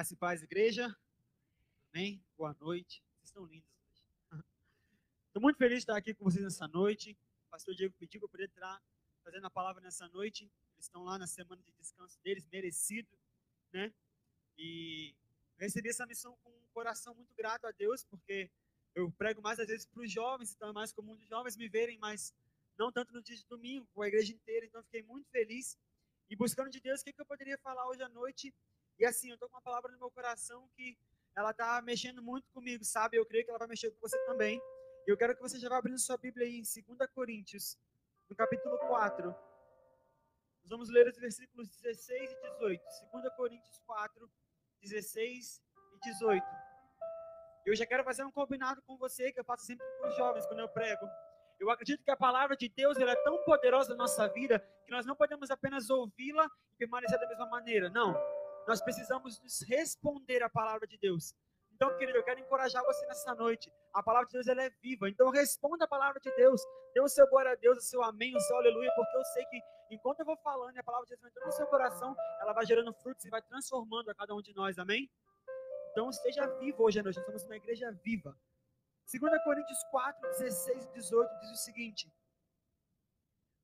Graça e paz, igreja. Amém? Boa noite. Vocês estão lindos hoje. Estou muito feliz de estar aqui com vocês nessa noite. O pastor Diego pediu para eu poder estar fazendo a palavra nessa noite. Eles estão lá na semana de descanso deles, merecido, né? E recebi essa missão com um coração muito grato a Deus, porque eu prego mais às vezes para os jovens, então é mais comum os jovens me verem, mas não tanto no dia de domingo, com a igreja inteira. Então fiquei muito feliz e buscando de Deus o que, que eu poderia falar hoje à noite e assim, eu estou com uma palavra no meu coração que ela está mexendo muito comigo, sabe? Eu creio que ela vai mexer com você também. E eu quero que você já vá abrindo sua Bíblia aí em 2 Coríntios, no capítulo 4. Nós vamos ler os versículos 16 e 18. 2 Coríntios 4, 16 e 18. Eu já quero fazer um combinado com você que eu faço sempre com os jovens quando eu prego. Eu acredito que a palavra de Deus ela é tão poderosa na nossa vida que nós não podemos apenas ouvi-la e permanecer da mesma maneira. Não nós precisamos nos responder à palavra de Deus. Então, querido, eu quero encorajar você nessa noite. A palavra de Deus ela é viva. Então, responda a palavra de Deus. Dê o seu glória a Deus, o seu amém, o seu aleluia, porque eu sei que enquanto eu vou falando a palavra de Deus vai entrando no seu coração, ela vai gerando frutos e vai transformando a cada um de nós. Amém? Então, esteja vivo hoje à noite. Nós somos uma igreja viva. 2 Coríntios 4, 16 e 18 diz o seguinte: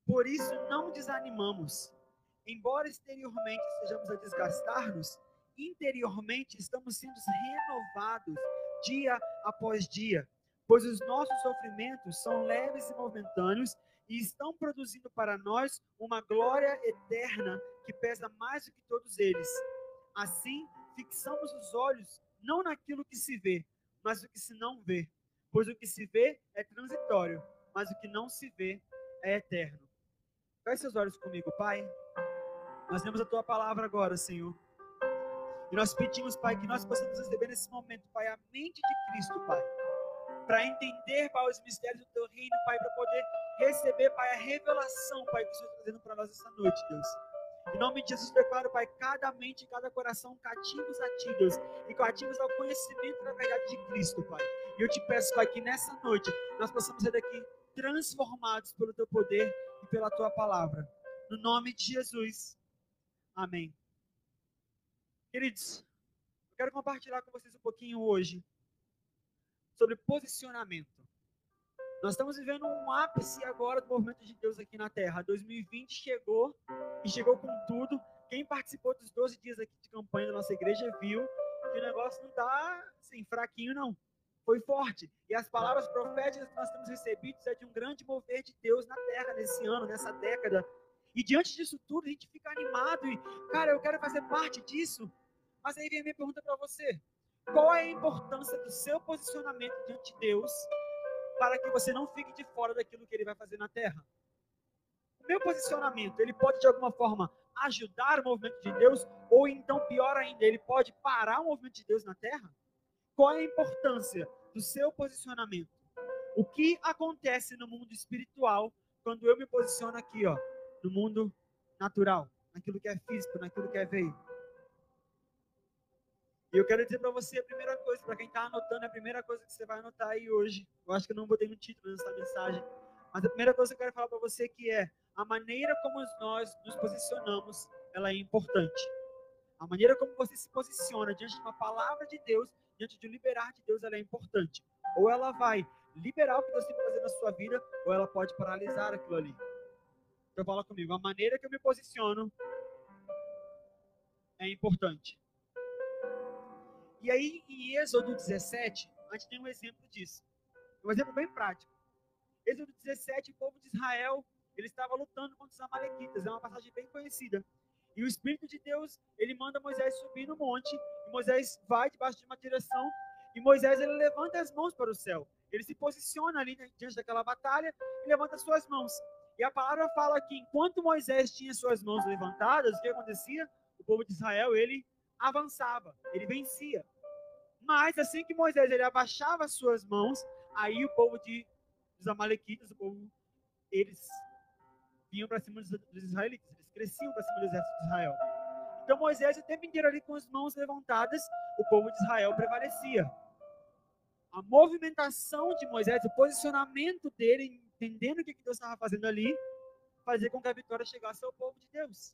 Por isso não desanimamos embora exteriormente estejamos a desgastar-nos, interiormente estamos sendo renovados dia após dia, pois os nossos sofrimentos são leves e momentâneos e estão produzindo para nós uma glória eterna que pesa mais do que todos eles. Assim, fixamos os olhos não naquilo que se vê, mas no que se não vê, pois o que se vê é transitório, mas o que não se vê é eterno. Feche seus olhos comigo, Pai. Nós temos a tua palavra agora, Senhor. E nós pedimos, Pai, que nós possamos receber nesse momento, Pai, a mente de Cristo, Pai. Para entender, Pai, os mistérios do teu reino, Pai, para poder receber, Pai, a revelação, Pai, que o Senhor está trazendo para nós essa noite, Deus. Em nome de Jesus, declaro, Pai, cada mente e cada coração cativos a Ti, Deus, e cativos ao conhecimento da verdade de Cristo, Pai. E eu te peço, Pai, que nessa noite nós possamos ser daqui transformados pelo Teu poder e pela Tua palavra. No nome de Jesus. Amém. Queridos, eu quero compartilhar com vocês um pouquinho hoje sobre posicionamento. Nós estamos vivendo um ápice agora do movimento de Deus aqui na Terra. 2020 chegou e chegou com tudo. Quem participou dos 12 dias aqui de campanha da nossa igreja viu que o negócio não está assim, fraquinho, não. Foi forte. E as palavras proféticas que nós temos recebido é de um grande mover de Deus na Terra nesse ano, nessa década e diante disso tudo, a gente fica animado e, cara, eu quero fazer parte disso. Mas aí vem a minha pergunta para você: qual é a importância do seu posicionamento diante de Deus para que você não fique de fora daquilo que ele vai fazer na terra? O meu posicionamento, ele pode de alguma forma ajudar o movimento de Deus ou então pior ainda, ele pode parar o movimento de Deus na terra? Qual é a importância do seu posicionamento? O que acontece no mundo espiritual quando eu me posiciono aqui, ó, no mundo natural, naquilo que é físico, naquilo que é veio. E eu quero dizer para você a primeira coisa, para quem está anotando, a primeira coisa que você vai anotar aí hoje. Eu acho que eu não botei no título dessa mensagem, mas a primeira coisa que eu quero falar para você que é a maneira como nós nos posicionamos, ela é importante. A maneira como você se posiciona diante de uma palavra de Deus, diante de um liberar de Deus, ela é importante. Ou ela vai liberar o que Deus tem para fazer na sua vida, ou ela pode paralisar aquilo ali. Então fala comigo, a maneira que eu me posiciono é importante. E aí, em Êxodo 17, a gente tem um exemplo disso. Um exemplo bem prático. Êxodo 17, o povo de Israel, ele estava lutando contra os amalequitas. É uma passagem bem conhecida. E o Espírito de Deus, ele manda Moisés subir no monte. E Moisés vai debaixo de uma direção. E Moisés, ele levanta as mãos para o céu. Ele se posiciona ali diante daquela batalha e levanta suas mãos. E a palavra fala que enquanto Moisés tinha suas mãos levantadas, o que acontecia? O povo de Israel, ele avançava, ele vencia. Mas assim que Moisés ele abaixava suas mãos, aí o povo de, dos amalequitas, o povo, eles vinham para cima dos, dos, israelitas, eles cresciam para cima do exército de Israel. Então Moisés o tempo inteiro ali com as mãos levantadas, o povo de Israel prevalecia. A movimentação de Moisés, o posicionamento dele entendendo o que Deus estava fazendo ali, fazer com que a vitória chegasse ao povo de Deus.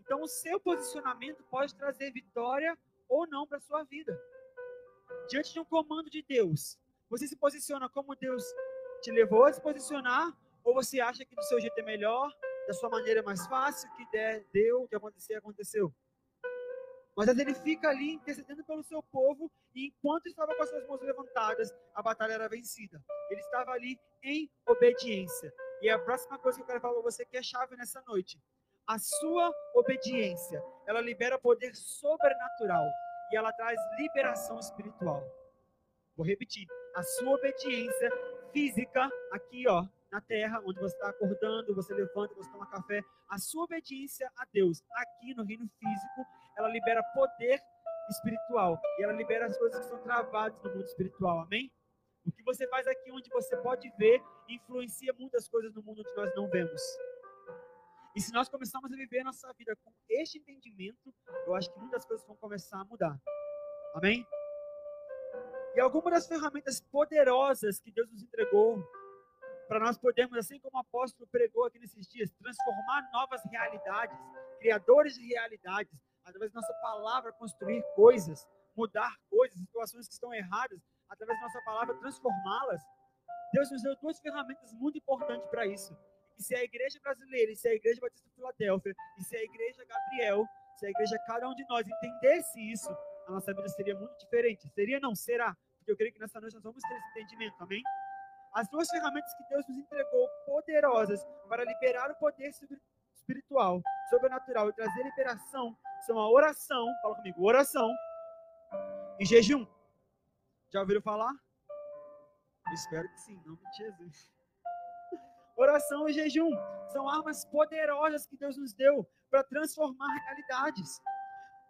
Então, o seu posicionamento pode trazer vitória ou não para a sua vida. Diante de um comando de Deus, você se posiciona como Deus te levou a se posicionar, ou você acha que do seu jeito é melhor, da sua maneira é mais fácil, que der, deu, o que acontecer, aconteceu. Mas ele fica ali intercedendo pelo seu povo, e enquanto estava com as suas mãos levantadas, a batalha era vencida. Ele estava ali em obediência. E a próxima coisa que eu quero falar para você que é chave nessa noite. A sua obediência, ela libera poder sobrenatural e ela traz liberação espiritual. Vou repetir. A sua obediência física, aqui ó, na terra, onde você está acordando, você levanta, você toma café, a sua obediência a Deus, aqui no reino físico, ela libera poder espiritual e ela libera as coisas que são travadas no mundo espiritual, amém? O que você faz aqui onde você pode ver influencia muitas coisas no mundo onde nós não vemos. E se nós começarmos a viver a nossa vida com este entendimento, eu acho que muitas coisas vão começar a mudar. Amém? E algumas das ferramentas poderosas que Deus nos entregou para nós podermos, assim como o apóstolo pregou aqui nesses dias, transformar novas realidades, criadores de realidades, através da nossa palavra construir coisas, mudar coisas, situações que estão erradas, através da nossa palavra transformá-las. Deus nos deu duas ferramentas muito importantes para isso. E se a igreja brasileira, e se a igreja Batista Filadélfia, e se a igreja Gabriel, se a igreja cada um de nós entendesse isso, a nossa vida seria muito diferente. Seria não? Será? Porque eu creio que nessa noite nós vamos ter esse entendimento, amém? As duas ferramentas que Deus nos entregou, poderosas, para liberar o poder espiritual, sobrenatural e trazer liberação, são a oração, fala comigo, oração e jejum. Já ouviram falar? espero que sim, em nome de Jesus. Oração e jejum são armas poderosas que Deus nos deu para transformar realidades.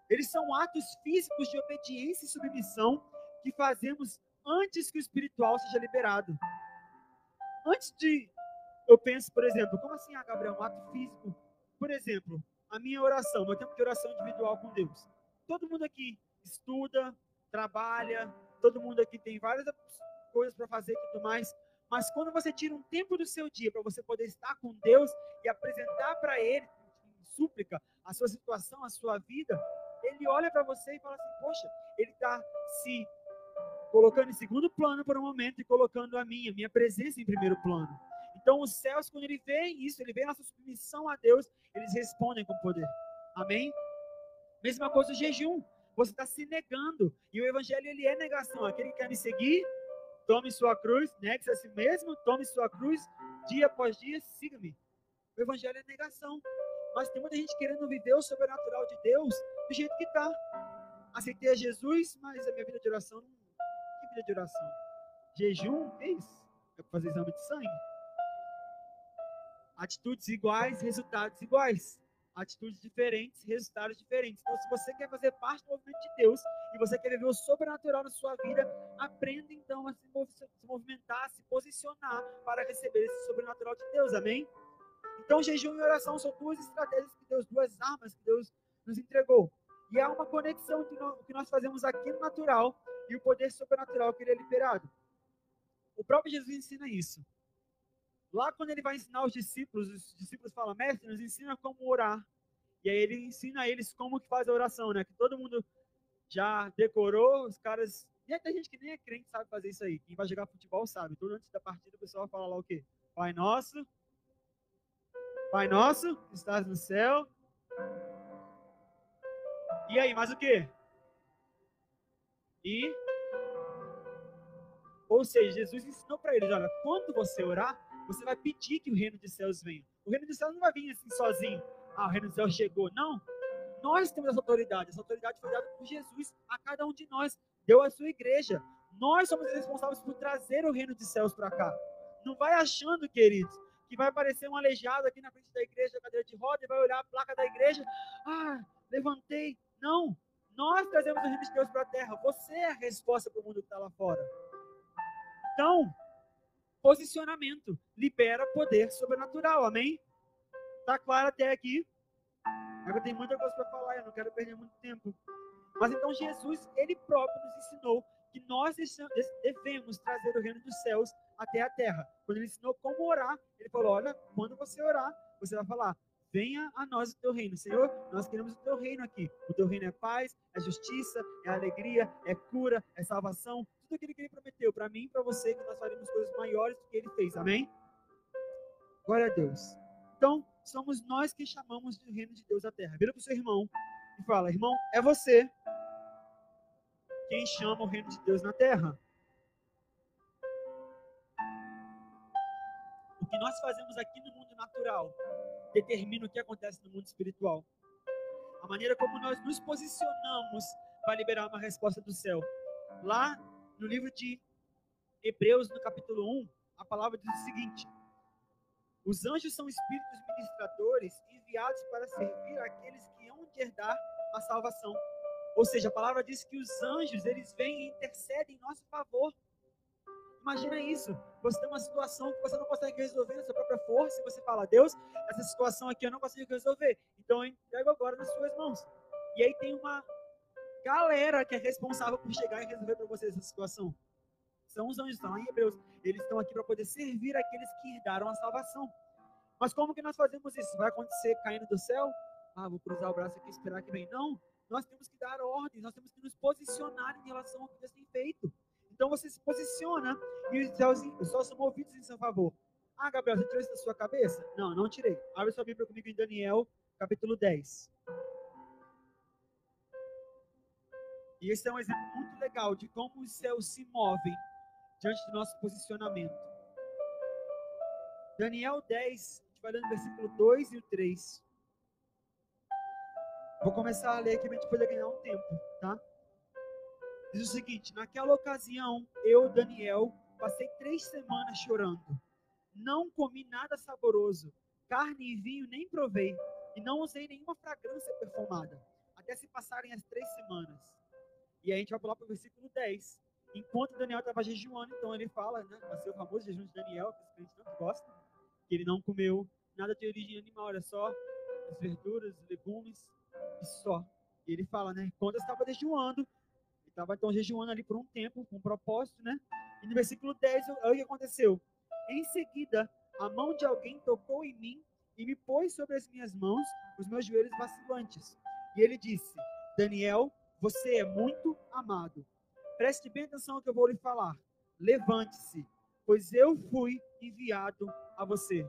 Eles são atos físicos de obediência e submissão que fazemos antes que o espiritual seja liberado. Antes de eu penso, por exemplo, como assim, ah, Gabriel, um ato físico? Por exemplo, a minha oração, meu tempo de oração individual com Deus. Todo mundo aqui estuda, trabalha, todo mundo aqui tem várias coisas para fazer e tudo mais. Mas quando você tira um tempo do seu dia para você poder estar com Deus e apresentar para Ele, em súplica, a sua situação, a sua vida, Ele olha para você e fala assim: Poxa, Ele está se colocando em segundo plano por um momento e colocando a minha, minha presença em primeiro plano. Então, os céus, quando ele vê isso, ele vê nossa submissão a Deus, eles respondem com poder. Amém? Mesma coisa o jejum. Você está se negando. E o evangelho, ele é negação. Aquele que quer me seguir, tome sua cruz, negue-se a si mesmo, tome sua cruz, dia após dia, siga-me. O evangelho é negação. Mas tem muita gente querendo viver o sobrenatural de Deus do jeito que está. Aceitei a Jesus, mas a minha vida de oração não. De oração? Jejum? Que isso? É fazer exame de sangue? Atitudes iguais, resultados iguais. Atitudes diferentes, resultados diferentes. Então, se você quer fazer parte do movimento de Deus e você quer viver o sobrenatural na sua vida, aprenda então a se, movimentar, a se posicionar para receber esse sobrenatural de Deus. Amém? Então, jejum e oração são duas estratégias que Deus, duas armas que Deus nos entregou. E há uma conexão que nós fazemos aqui no natural e o poder sobrenatural que ele é liberado. O próprio Jesus ensina isso. Lá quando ele vai ensinar os discípulos, os discípulos falam, mestre, nos ensina como orar. E aí ele ensina a eles como que faz a oração, né? Que todo mundo já decorou, os caras... E tem gente que nem é crente sabe fazer isso aí. Quem vai jogar futebol sabe. Tudo antes da partida o pessoal fala lá o quê? Pai nosso, Pai nosso, estás no céu. E aí, mais o quê? E ou seja, Jesus ensinou para eles, olha, quando você orar, você vai pedir que o reino dos céus venha. O reino dos céus não vai vir assim sozinho. Ah, o reino dos céus chegou. Não. Nós temos essa autoridade. Essa autoridade foi dada por Jesus a cada um de nós. Deu a sua igreja. Nós somos responsáveis por trazer o reino dos céus para cá. Não vai achando, queridos, que vai aparecer um aleijado aqui na frente da igreja, cadeira de roda, e vai olhar a placa da igreja. Ah, levantei. Não. Nós trazemos o reino de Deus para a terra. Você é a resposta para o mundo que está lá fora. Então, posicionamento libera poder sobrenatural, amém? Tá claro até aqui? Agora tem muita coisa para falar, eu não quero perder muito tempo. Mas então Jesus, ele próprio nos ensinou que nós devemos trazer o reino dos céus até a terra. Quando ele ensinou como orar, ele falou: olha, quando você orar, você vai falar: venha a nós o teu reino. Senhor, nós queremos o teu reino aqui. O teu reino é paz, é justiça, é alegria, é cura, é salvação. Tudo aquilo que ele prometeu para mim e para você, que nós faremos coisas maiores do que ele fez. Amém? Glória a Deus. Então, somos nós que chamamos do reino de Deus à terra. Vira para o seu irmão e fala: irmão, é você quem chama o reino de Deus na terra. O que nós fazemos aqui no mundo natural determina o que acontece no mundo espiritual. A maneira como nós nos posicionamos para liberar uma resposta do céu. Lá no livro de Hebreus, no capítulo 1, a palavra diz o seguinte: Os anjos são espíritos ministradores enviados para servir aqueles que hão de herdar a salvação. Ou seja, a palavra diz que os anjos, eles vêm e intercedem em nosso favor. Imagina isso. Você tem uma situação que você não consegue resolver na sua própria força e você fala, Deus, essa situação aqui eu não consigo resolver. Então eu entrego agora nas suas mãos. E aí tem uma galera que é responsável por chegar e resolver para você essa situação. São os anjos, estão lá em Hebreus. Eles estão aqui para poder servir aqueles que herdaram a salvação. Mas como que nós fazemos isso? Vai acontecer caindo do céu? Ah, vou cruzar o braço aqui e esperar que vem. Não. Nós temos que dar ordens, nós temos que nos posicionar em relação ao que Deus tem feito. Então você se posiciona e os céus, são movidos em seu favor. Ah, Gabriel, você tirou isso da sua cabeça? Não, não tirei. Abre sua Bíblia comigo em Daniel, capítulo 10. E esse é um exemplo muito legal de como os céus se movem diante do nosso posicionamento. Daniel 10, a gente vai lendo versículo 2 e o 3. Vou começar a ler aqui para a gente poder ganhar um tempo, tá? Diz o seguinte: naquela ocasião, eu, Daniel, passei três semanas chorando. Não comi nada saboroso, carne e vinho nem provei, e não usei nenhuma fragrância perfumada, até se passarem as três semanas. E aí a gente vai pular para o versículo 10. Enquanto Daniel estava jejuando, então ele fala, né? Vai ser o famoso jejum de Daniel, que os crentes tanto gostam, que ele não comeu nada de origem animal, era só as verduras, legumes e só. E ele fala, né? Enquanto eu estava jejuando, estava então jejuando ali por um tempo, com um propósito, né? E no versículo 10, olha o que aconteceu. Em seguida, a mão de alguém tocou em mim e me pôs sobre as minhas mãos os meus joelhos vacilantes. E ele disse: Daniel, você é muito amado. Preste bem atenção ao que eu vou lhe falar. Levante-se, pois eu fui enviado a você.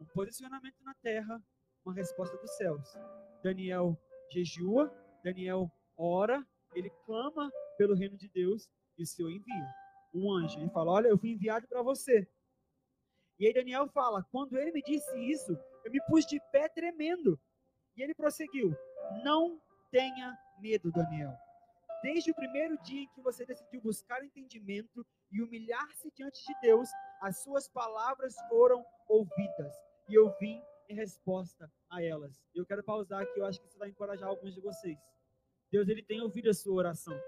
Um posicionamento na terra, uma resposta dos céus. Daniel jejua, Daniel ora, ele clama pelo reino de Deus e o Senhor envia um anjo. Ele fala: Olha, eu fui enviado para você. E aí Daniel fala: Quando ele me disse isso, eu me pus de pé tremendo. E ele prosseguiu: Não tenha medo, Daniel. Desde o primeiro dia em que você decidiu buscar entendimento e humilhar-se diante de Deus, as suas palavras foram ouvidas. E eu vim em resposta a elas. Eu quero pausar aqui, eu acho que isso vai encorajar alguns de vocês. Deus ele tem ouvido a sua oração.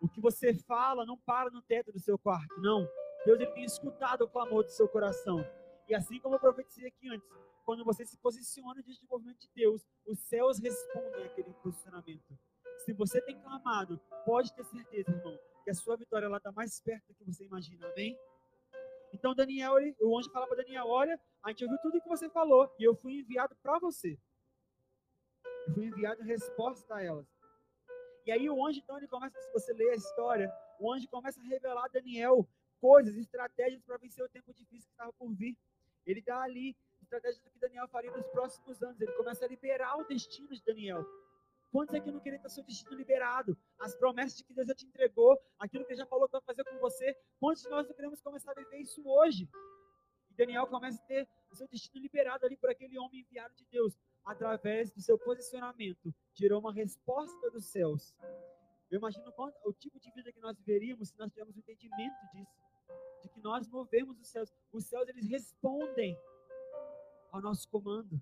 O que você fala não para no teto do seu quarto, não. Deus ele tem escutado o clamor do seu coração. E assim como eu profetizei aqui antes, quando você se posiciona diante do movimento de Deus, os céus respondem àquele posicionamento. Se você tem clamado, pode ter certeza, irmão, que a sua vitória ela está mais perto do que você imagina. Amém? Então Daniel, ele, o anjo fala para Daniel: Olha, a gente ouviu tudo o que você falou e eu fui enviado para você. Fui enviado em resposta a elas. E aí o anjo, então, ele começa, se você ler a história, o anjo começa a revelar a Daniel coisas, estratégias para vencer o tempo difícil que estava por vir. Ele dá ali estratégias do que Daniel faria nos próximos anos. Ele começa a liberar o destino de Daniel. Quantos aqui não querem ter seu destino liberado? As promessas de que Deus já te entregou, aquilo que ele já falou que vai fazer com você. Quantos de nós não queremos começar a viver isso hoje? E Daniel começa a ter seu destino liberado ali por aquele homem enviado de Deus através do seu posicionamento, gerou uma resposta dos céus. Eu imagino o tipo de vida que nós viveríamos se nós tivermos o entendimento disso, de que nós movemos os céus. Os céus, eles respondem ao nosso comando.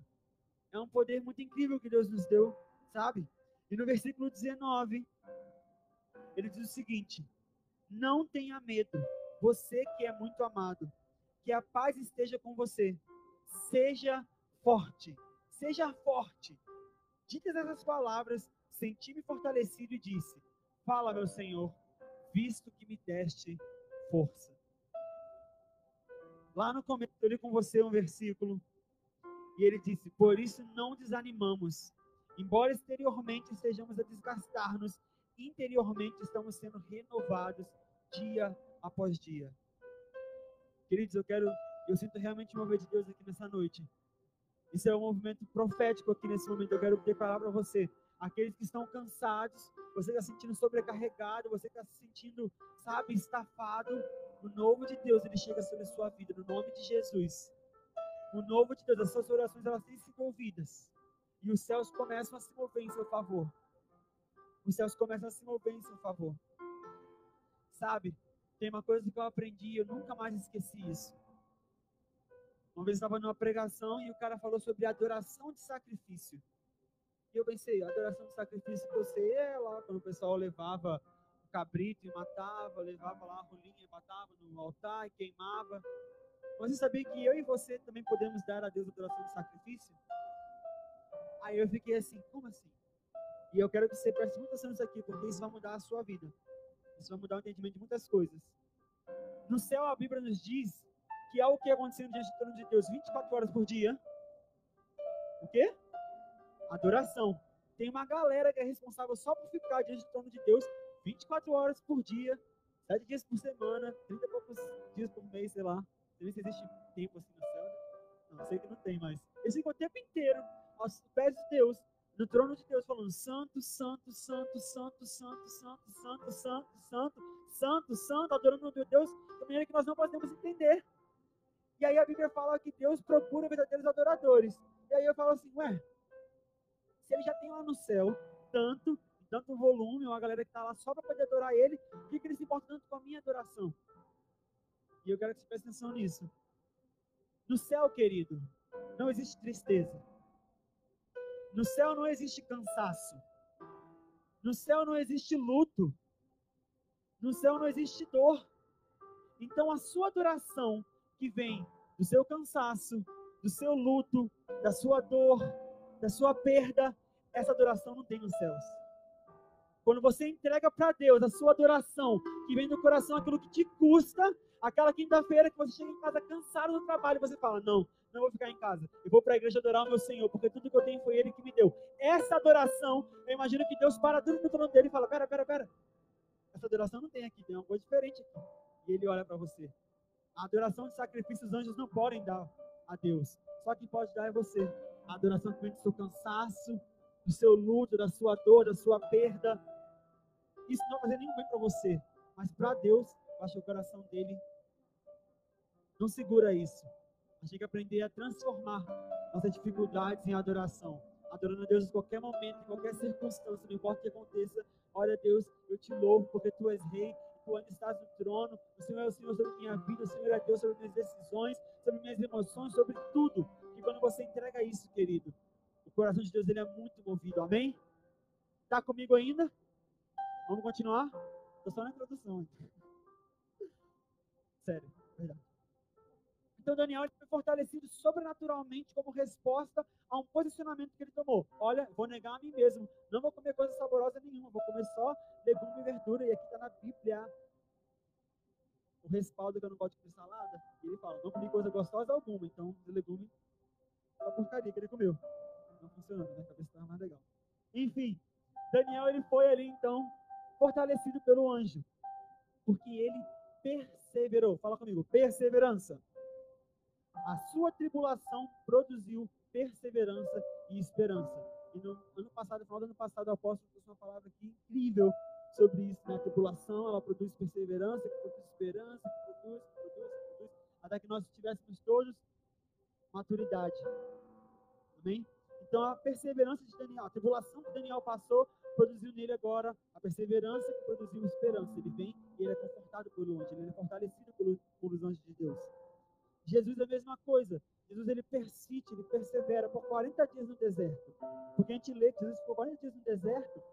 É um poder muito incrível que Deus nos deu, sabe? E no versículo 19, ele diz o seguinte: Não tenha medo, você que é muito amado, que a paz esteja com você. Seja forte Seja forte. Ditas essas palavras, senti-me fortalecido e disse: Fala, meu Senhor, visto que me deste força. Lá no começo, eu li com você um versículo. E ele disse: Por isso não desanimamos. Embora exteriormente estejamos a desgastar-nos, interiormente estamos sendo renovados dia após dia. Queridos, eu quero, eu sinto realmente o mover de Deus aqui nessa noite. Isso é um movimento profético aqui nesse momento. Eu quero declarar para você, aqueles que estão cansados, você está se sentindo sobrecarregado, você está se sentindo, sabe, estafado. O novo de Deus, ele chega sobre a sua vida, no nome de Jesus. O novo de Deus, as suas orações, elas têm sido ouvidas. E os céus começam a se mover em seu favor. Os céus começam a se mover em seu favor. Sabe, tem uma coisa que eu aprendi, eu nunca mais esqueci isso. Uma vez eu estava numa pregação e o cara falou sobre adoração de sacrifício. E eu pensei, adoração de sacrifício você é lá, quando o pessoal levava o cabrito e matava, levava lá a rolinha e matava no altar e queimava. Mas você sabia que eu e você também podemos dar a Deus adoração de sacrifício? Aí eu fiquei assim, como assim? E eu quero que você preste muita atenção nisso aqui, porque isso vai mudar a sua vida. Isso vai mudar o entendimento de muitas coisas. No céu, a Bíblia nos diz que há o que acontecendo diante do trono de Deus 24 horas por dia. O quê? Adoração. Tem uma galera que é responsável só por ficar diante do trono de Deus 24 horas por dia, 7 dias por semana, 30 e poucos dias por mês, sei lá. Não sei se existe tempo assim no céu. Não, sei que não tem mais. Eles ficam o tempo inteiro aos pés de Deus, no trono de Deus, falando: Santo, Santo, Santo, Santo, Santo, Santo, Santo, Santo, Santo, Santo, Santo, adorando o meu Deus, de maneira que nós não podemos entender. E aí a Bíblia fala que Deus procura verdadeiros adoradores. E aí eu falo assim, ué, se ele já tem lá no céu tanto, tanto volume, uma galera que está lá só para poder adorar ele, por que, que ele se importa tanto com a minha adoração? E eu quero que você preste atenção nisso. No céu, querido, não existe tristeza. No céu não existe cansaço. No céu não existe luto. No céu não existe dor. Então a sua adoração que vem do seu cansaço, do seu luto, da sua dor, da sua perda, essa adoração não tem nos céus. Quando você entrega para Deus a sua adoração, que vem do coração aquilo que te custa, aquela quinta-feira que você chega em casa cansado do trabalho, você fala: Não, não vou ficar em casa. Eu vou para a igreja adorar o meu Senhor, porque tudo que eu tenho foi Ele que me deu. Essa adoração, eu imagino que Deus para tudo no trono dele e fala: Pera, pera, pera. Essa adoração não tem aqui, tem uma coisa diferente aqui. E Ele olha para você. A adoração de sacrifício os anjos não podem dar a Deus. Só quem pode dar é você. A adoração que vem do seu cansaço, do seu luto, da sua dor, da sua perda. Isso não vai fazer nenhum bem para você. Mas para Deus, baixa o coração dele. Não segura isso. A gente tem que aprender a transformar nossas dificuldades em adoração. Adorando a Deus em qualquer momento, em qualquer circunstância, não importa o que aconteça. Olha, Deus, eu te louvo porque tu és rei, estás no trono. O Senhor é o Senhor sobre minha vida, o Senhor é Deus sobre minhas decisões, sobre minhas emoções, sobre tudo. E quando você entrega isso, querido, o coração de Deus ele é muito movido. Amém? Está comigo ainda? Vamos continuar? Estou só na introdução. Sério, verdade. Então Daniel foi fortalecido sobrenaturalmente como resposta a um posicionamento que ele tomou. Olha, vou negar a mim mesmo, não vou comer coisa saborosa nenhuma, vou comer só legume e verdura. E aqui está na Bíblia o respaldo que eu não gosto de comer salada. Ele fala, não comi coisa gostosa alguma, então o legume é uma porcaria que ele comeu. Não funcionando, minha cabeça estava mais legal. Enfim, Daniel ele foi ali então fortalecido pelo anjo, porque ele perseverou. Fala comigo, perseverança. A sua tribulação produziu perseverança e esperança. E no ano passado, no final do ano passado, o apóstolo trouxe uma palavra aqui incrível sobre isso. Né? A tribulação, ela produz perseverança, que produz esperança, que produz, que produz, que produz, até que nós tivéssemos todos maturidade. Amém? Então, a perseverança de Daniel, a tribulação que Daniel passou, produziu nele agora a perseverança que produziu esperança. Ele vem e ele é confortado por onde? Ele é fortalecido por, por os anjos de Deus. Jesus é a mesma coisa. Jesus ele persiste, ele persevera por 40 dias no deserto. Porque a gente lê que Jesus ficou 40 dias no deserto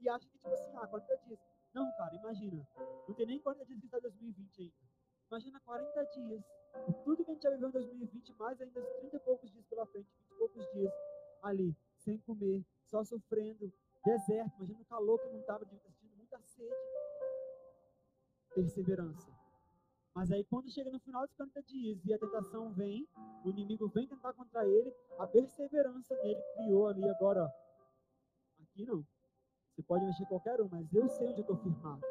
e acha que, tipo assim, ah, 40 dias. Não, cara, imagina. Não tem nem 40 dias que está 2020 ainda. Imagina 40 dias. Tudo que a gente já viveu em 2020, mais ainda 30 e poucos dias pela frente, 20 e poucos dias ali, sem comer, só sofrendo, deserto. Imagina o calor que não estava, sentindo muita sede. Perseverança Mas aí quando chega no final dos 40 dias e a tentação vem, o inimigo vem tentar contra ele, a perseverança dele criou ali agora. Aqui não. Você pode mexer qualquer um, mas eu sei onde eu estou firmado.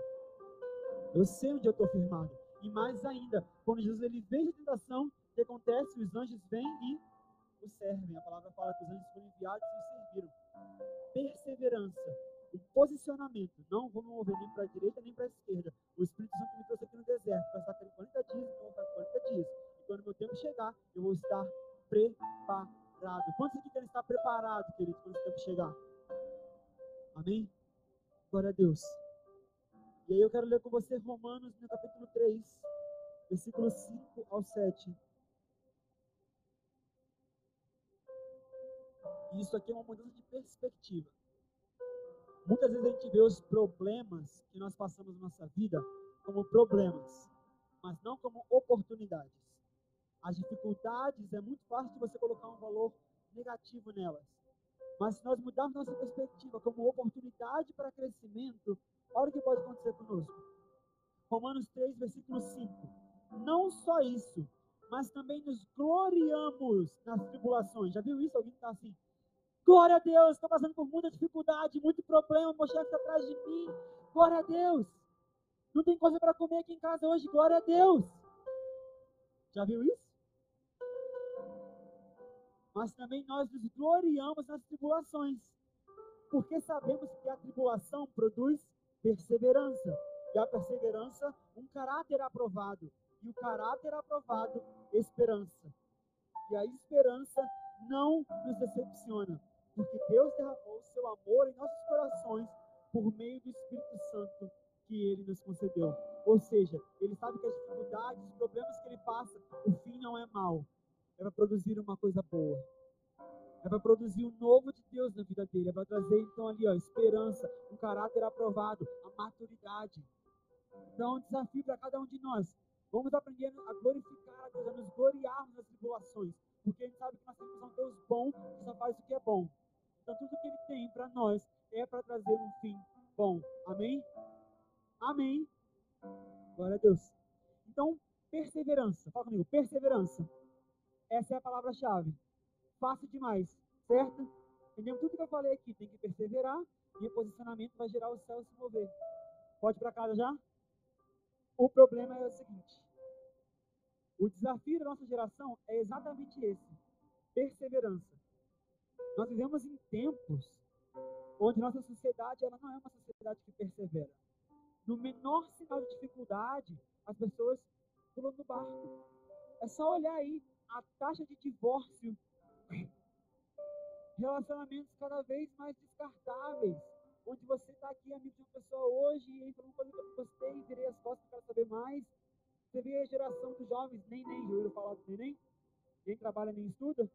Eu sei onde eu estou firmado. E mais ainda, quando Jesus ele vem a tentação, o que acontece? Os anjos vêm e o servem. A palavra fala que os anjos foram enviados e o serviram. Perseverança o posicionamento. Não vou me mover nem para a direita nem para a esquerda. O Espírito Santo me trouxe aqui no deserto para estar 40 dias, então vou fazer 40 dias. E quando meu tempo chegar, eu vou estar preparado. Quantos aqui querem estar preparados, querido, quando o tempo chegar? Amém? Glória a Deus. E aí eu quero ler com você Romanos no capítulo 3, versículos 5 ao 7. E isso aqui é uma mudança de perspectiva. Muitas vezes a gente vê os problemas que nós passamos na nossa vida como problemas, mas não como oportunidades. As dificuldades é muito fácil de você colocar um valor negativo nelas. Mas se nós mudarmos nossa perspectiva como oportunidade para crescimento, olha o que pode acontecer conosco. Romanos 3, versículo 5. Não só isso, mas também nos gloriamos nas tribulações. Já viu isso? Alguém está assim? Glória a Deus, estou passando por muita dificuldade, muito problema, meu chefe está atrás de mim. Glória a Deus. Não tem coisa para comer aqui em casa hoje, glória a Deus. Já viu isso? Mas também nós nos gloriamos nas tribulações, porque sabemos que a tribulação produz perseverança, e a perseverança, um caráter aprovado, e o caráter aprovado, esperança. E a esperança não nos decepciona, porque Deus derramou o seu amor em nossos corações por meio do Espírito Santo que ele nos concedeu. Ou seja, ele sabe que as dificuldades, os problemas que ele passa, o fim não é mal. É para produzir uma coisa boa. É para produzir o novo de Deus na vida dele. É para trazer, então, ali, ó, esperança, um caráter aprovado, a maturidade. Então, é um desafio para cada um de nós. Vamos aprender a glorificar a Deus, a nos gloriarmos nas tribulações. Porque a gente sabe que nós temos um Deus bom que só faz o que é bom. Então, tudo que Ele tem para nós é para trazer um fim bom. Amém? Amém. Glória a Deus. Então, perseverança. Fala comigo, perseverança. Essa é a palavra-chave. Fácil demais, certo? Entendeu? Tudo que eu falei aqui tem que perseverar e o posicionamento vai gerar o céu se mover. Pode ir para casa já? O problema é o seguinte: o desafio da nossa geração é exatamente esse: perseverança. Nós vivemos em tempos onde nossa sociedade ela não é uma sociedade que persevera. No menor sinal de dificuldade, as pessoas pulam do barco. É só olhar aí a taxa de divórcio, relacionamentos cada vez mais descartáveis, onde você está aqui amigo de uma pessoa hoje e aí falou uma que eu gostei, virei as costas para saber mais. Você vê a geração dos jovens, nem nem, ouviram falar do neném? Nem trabalha nem estuda?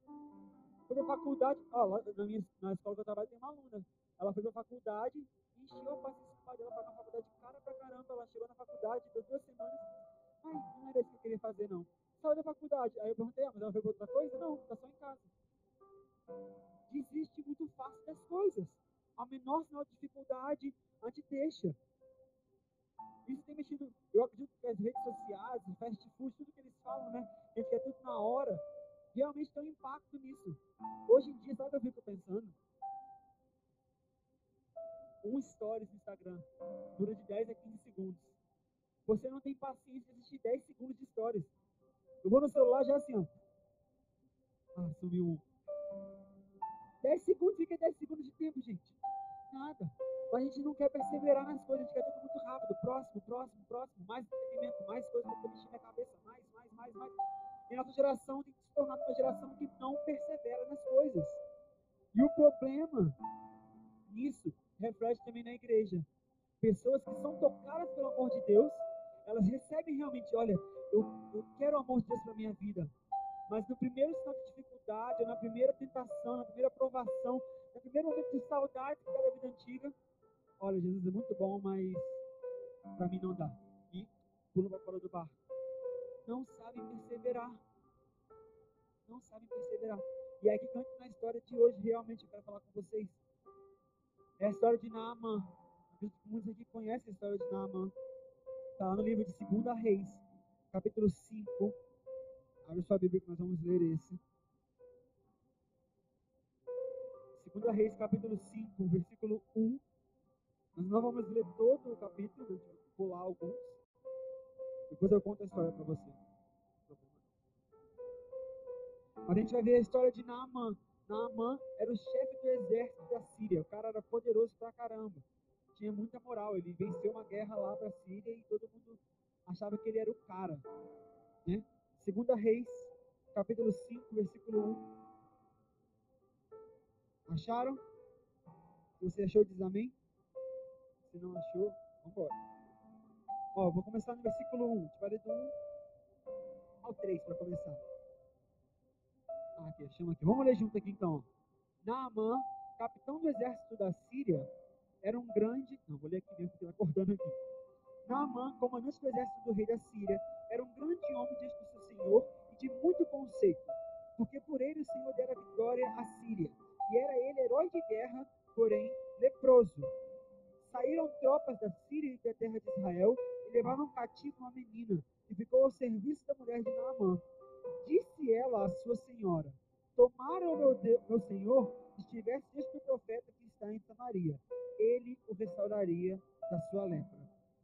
Foi pra faculdade, ó, lá na, minha, na escola que eu trabalho tem uma aluna. Ela foi pra faculdade, encheu a paciência dela para na faculdade, cara pra caramba. Ela chegou na faculdade, deu duas semanas. Ai, não era isso que eu queria fazer, não. Saiu da faculdade. Aí eu perguntei, ah, mas ela foi outra coisa? Não, tá só em casa. Desiste muito fácil das coisas. A menor sinal de dificuldade, a gente deixa. Isso tem mexido, eu acredito que as redes sociais, fast food, tudo que eles falam, né? A gente quer tudo na hora realmente tem um impacto nisso. Hoje em dia, sabe o que eu fico pensando? Um stories no Instagram dura de 10 a 15 segundos. Você não tem paciência de assistir 10 segundos de stories. Eu vou no celular já assim, ó. Ah, sumiu um. 10 segundos, fica 10 segundos de tempo, gente. Nada. Mas a gente não quer perseverar nas coisas, a gente quer tudo muito rápido. Próximo, próximo, próximo. Mais entretenimento, mais coisas para encher na cabeça. Mais, mais, mais, mais. E a nossa geração tem se tornar uma geração que não persevera nas coisas. E o problema nisso reflete também na igreja. Pessoas que são tocadas pelo amor de Deus, elas recebem realmente, olha, eu, eu quero o amor de Deus para minha vida. Mas no primeiro sinal de dificuldade, ou na primeira tentação, na primeira provação, no primeiro momento de saudade da vida antiga, olha, Jesus é muito bom, mas para mim não dá. E pula para fora do barco não sabem perseverar. Não sabem perseverar. E é que na história de hoje, realmente, eu quero falar com vocês. É a história de que muitos aqui conhecem a história de Naaman. Está lá no livro de 2 Reis, capítulo 5. Abre sua Bíblia que nós vamos ler esse. Segunda Reis, capítulo 5, versículo 1. Nós não vamos ler todo o capítulo, vamos pular alguns. Depois eu conto a história para você. A gente vai ver a história de Naaman. Naaman era o chefe do exército da Síria. O cara era poderoso pra caramba. Tinha muita moral. Ele venceu uma guerra lá pra Síria e todo mundo achava que ele era o cara. Né? Segunda Reis, capítulo 5, versículo 1. Acharam? Você achou, diz amém. Se não achou, vamos embora. Ó, vou começar no versículo 1. Te parei do 1 ao 3 para começar. Ah, aqui, chama aqui. Vamos ler junto aqui então. Naamã, capitão do exército da Síria, era um grande. Não, vou ler aqui mesmo, porque acordando aqui. Naamã, comandante do exército do rei da Síria, era um grande homem diante do seu senhor e de muito conceito, porque por ele o Senhor dera vitória à Síria. E era ele herói de guerra, porém leproso. Saíram tropas da Síria e da terra de Israel e levaram cativo uma menina, que ficou ao serviço da mulher de Naamã. Disse ela à sua senhora: Tomara o meu, meu senhor estivesse este profeta que está em Samaria, ele o restauraria da sua lepra.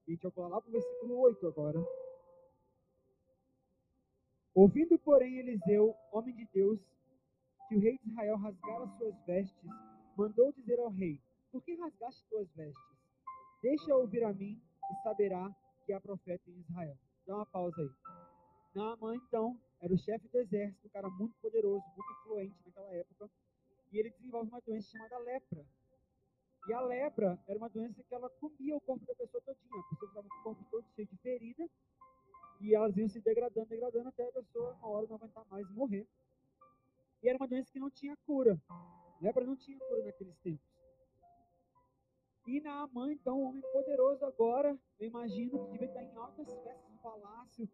A gente vai lá para o versículo 8 agora. Ouvindo, porém, Eliseu, homem de Deus, que o rei de Israel rasgara suas vestes, mandou dizer ao rei: Por que rasgaste tuas vestes? Deixa ouvir a mim e saberá que há profeta em Israel. Dá uma pausa aí. Naamã, então, era o chefe do exército, um cara muito poderoso, muito influente naquela época, e ele desenvolve uma doença chamada lepra. E a lepra era uma doença que ela comia o corpo da pessoa palácio,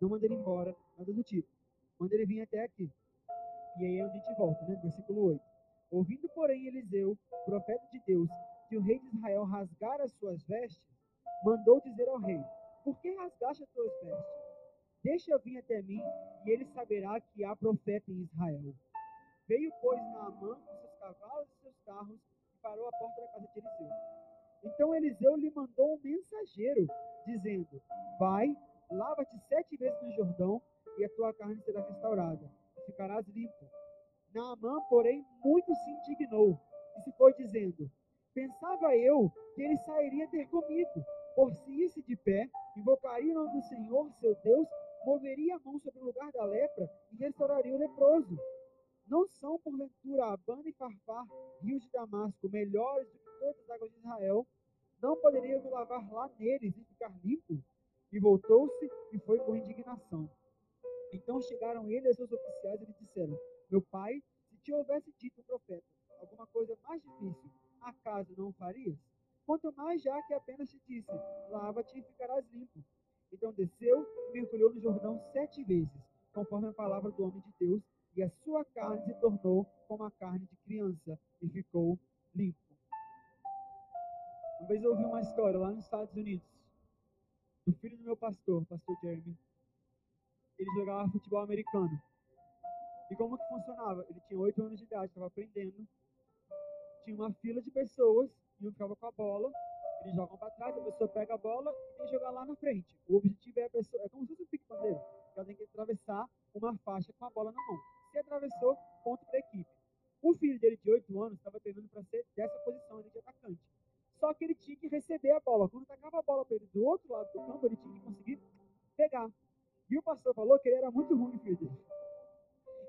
Não manda ele embora, nada do tipo. Manda ele vir até aqui. E aí a gente volta, né? Versículo 8. Ouvindo, porém, Eliseu, profeta de Deus, que o rei de Israel rasgara as suas vestes, mandou dizer ao rei: Por que rasgaste as tuas vestes? Deixa vir até mim, e ele saberá que há profeta em Israel. Veio, pois, Naamã com seus cavalos e seus carros, e parou à porta da casa de Eliseu. Então Eliseu lhe mandou um mensageiro, dizendo: Vai, lava-te sete vezes no Jordão, e a tua carne será restaurada ficarás limpo. Naamã, porém, muito se indignou e se foi dizendo: Pensava eu que ele sairia ter comigo, por se isse de pé, invocaria o nome do Senhor, seu Deus, moveria a mão sobre o lugar da lepra e restauraria o leproso. Não são, porventura, Abana e Farfar, rios de Damasco, melhores do que todas as águas de Israel? Não poderia me lavar lá neles e ficar limpo? E voltou-se e foi com indignação. Então chegaram ele e seus oficiais e lhe disseram: Meu pai, se te houvesse dito profeta alguma coisa mais difícil, acaso não farias? Quanto mais já que apenas te disse: Lava-te e ficarás limpo. Então desceu e mergulhou no Jordão sete vezes, conforme a palavra do homem de Deus, e a sua carne se tornou como a carne de criança, e ficou limpo. Uma vez eu ouvi uma história lá nos Estados Unidos do filho do meu pastor, pastor Jeremy. Ele jogava futebol americano. E como que funcionava? Ele tinha oito anos de idade, estava aprendendo. Tinha uma fila de pessoas, e um ficava com a bola, eles jogam para trás, a pessoa pega a bola e tem que jogar lá na frente. O objetivo é a pessoa, é como se fosse um pique-bandeira. Ela tem que atravessar uma faixa com a bola na mão. Se atravessou, ponto para a equipe. O filho dele de 8 anos estava treinando para ser dessa posição de atacante. Só que ele tinha que receber a bola. Quando tacava a bola para ele do outro lado do campo, ele tinha que conseguir pegar. E o pastor falou que ele era muito ruim, filho.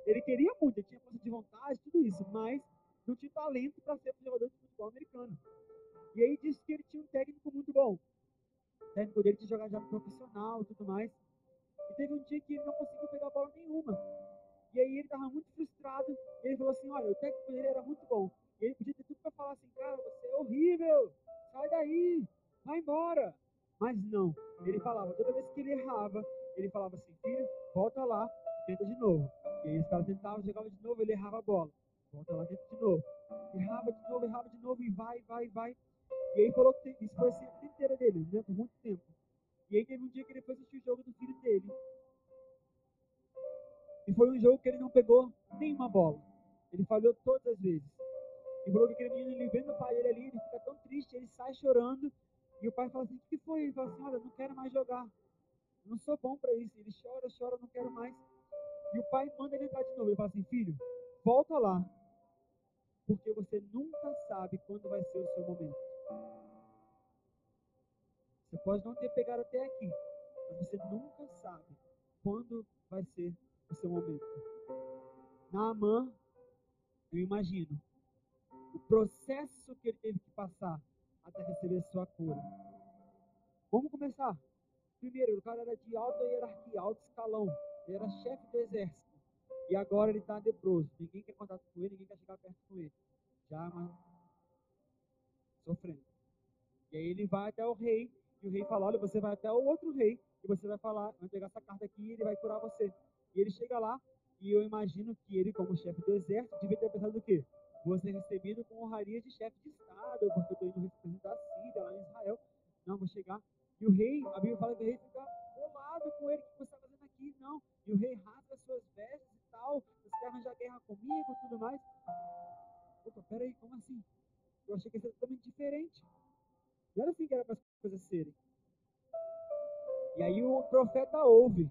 Ele queria muito, ele tinha força de vontade, tudo isso, mas não tinha talento para ser um jogador de futebol americano. E aí disse que ele tinha um técnico muito bom. O técnico dele tinha jogado já no profissional e tudo mais. E teve um dia que ele não conseguiu pegar bola nenhuma. E aí ele estava muito frustrado. Ele falou assim: Olha, o técnico dele era muito bom. E ele podia ter tudo para falar assim: Cara, você é horrível. Sai daí. Vai embora. Mas não. Ele falava, toda vez que ele errava, ele falava assim: Filho, volta lá, tenta de novo. E aí os caras tentavam, jogava de novo, ele errava a bola. Volta lá, tenta de novo. Errava de novo, errava de novo, e vai, vai, vai. E aí falou que isso foi assim a vida inteira dele, né, por muito tempo. E aí teve um dia que ele foi assistir o jogo do filho dele. E foi um jogo que ele não pegou nenhuma bola. Ele falhou todas as vezes. E falou que aquele menino, ele vendo o pai dele ali, ele fica tão triste, ele sai chorando. E o pai fala assim: O que foi? Ele fala assim: Olha, não quero mais jogar. não sou bom para isso. Ele chora, chora, não quero mais. E o pai manda ele entrar de novo. Ele fala assim: Filho, volta lá. Porque você nunca sabe quando vai ser o seu momento. Você pode não ter pegado até aqui, mas você nunca sabe quando vai ser o seu momento. Naamã, eu imagino, o processo que ele teve que passar até receber sua cura. Vamos começar. Primeiro, o cara era de alta hierarquia, alto escalão. Ele era chefe do exército. E agora ele está leproso. Ninguém quer contato com ele, ninguém quer chegar perto com ele. Já, mas sofrendo. E aí ele vai até o rei, e o rei fala: Olha, você vai até o outro rei, e você vai falar, vai pegar essa carta aqui e ele vai curar você. E ele chega lá, e eu imagino que ele, como chefe do exército, devia ter pensado o quê? Vou ser recebido com honraria de chefe de Estado, porque eu estou indo representar a Síria lá em Israel. Não, vou chegar. E o rei, a Bíblia fala que o rei fica bolado com ele, o que você está fazendo aqui? Não. E o rei rasga suas vestes e tal, você quer arranjar guerra comigo e tudo mais. Opa, peraí, como assim? Eu achei que ia ser totalmente diferente. Não era assim que era para as coisas serem. E aí o profeta ouve.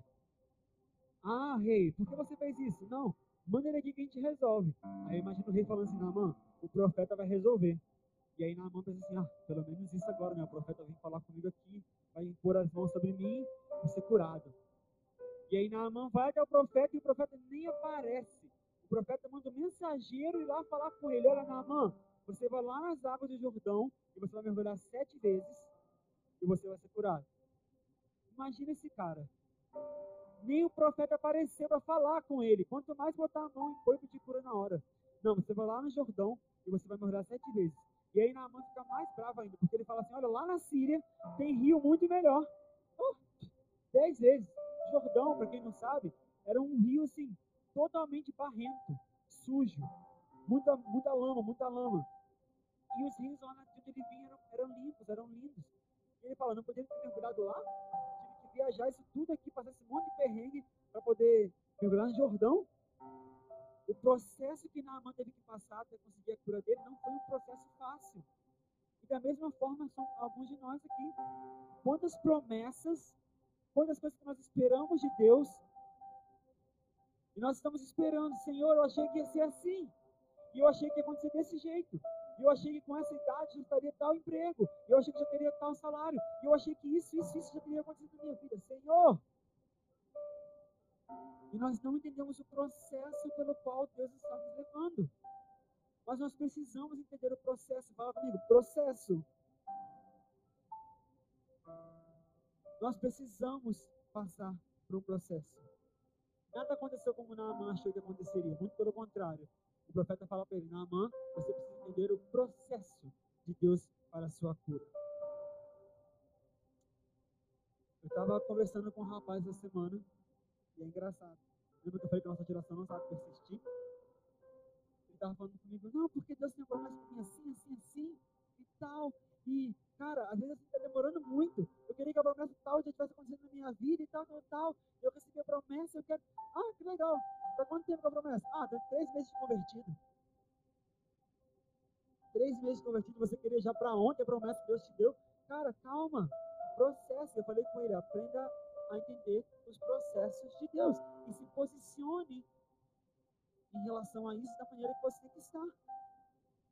Ah, rei, por que você fez isso? Não, manda ele aqui que a gente resolve. Aí imagina o rei falando assim, Naamã, o profeta vai resolver. E aí Naamã pensa assim, ah, pelo menos isso agora, né? O profeta vem falar comigo aqui, vai impor as mãos sobre mim, vou ser curado. E aí Naamã vai até o profeta e o profeta nem aparece. O profeta manda um mensageiro ir lá falar com ele, olha Naamã, você vai lá nas águas do Jordão e você vai mergulhar sete vezes e você vai ser curado. Imagina esse cara. Nem o profeta apareceu para falar com ele. Quanto mais botar a mão em corpo de cura na hora. Não, você vai lá no Jordão e você vai mergulhar sete vezes. E aí Naaman fica mais bravo ainda, porque ele fala assim, olha, lá na Síria tem rio muito melhor. Oh, dez vezes. Jordão, para quem não sabe, era um rio assim, totalmente barrento, sujo. Muita, muita lama, muita lama. E os rios lá onde ele vinha eram, eram limpos, eram lindos. E ele fala, não poderia ter mergulhado lá? Viajar isso tudo aqui, passar esse monte de perrengue para poder mergulhar no Jordão? O processo que Naaman teve que passar até conseguir a cura dele não foi um processo fácil. E da mesma forma são alguns de nós aqui. Quantas promessas, quantas coisas que nós esperamos de Deus, e nós estamos esperando, Senhor, eu achei que ia ser assim. E eu achei que ia acontecer desse jeito. E eu achei que com essa idade já estaria tal emprego. E eu achei que já teria tal salário. E eu achei que isso, isso, isso já teria acontecido na minha vida. Senhor! E nós não entendemos o processo pelo qual Deus está nos levando. Mas nós precisamos entender o processo. Fala comigo, processo. Nós precisamos passar por um processo. Nada aconteceu como Naaman achou que aconteceria. Muito pelo contrário o profeta fala para ele, Naamã, você precisa entender o processo de Deus para a sua cura. Eu estava conversando com um rapaz essa semana, e é engraçado. Lembra que eu falei que a nossa geração não sabe persistir? Ele estava falando comigo, não, porque Deus tem para mim assim, assim, assim e tal. E, cara, às vezes está demorando muito. Eu queria que a promessa tal já estivesse acontecendo na minha vida e tal, tal, tal. Eu recebi a promessa, eu quero. Ah, que legal. Está quanto tempo com a promessa? Ah, tem três meses de convertido. Três meses de convertido, você queria já para ontem a promessa que Deus te deu? Cara, calma. Processo. Eu falei com ele, aprenda a entender os processos de Deus e se posicione em relação a isso da maneira que você tem que estar.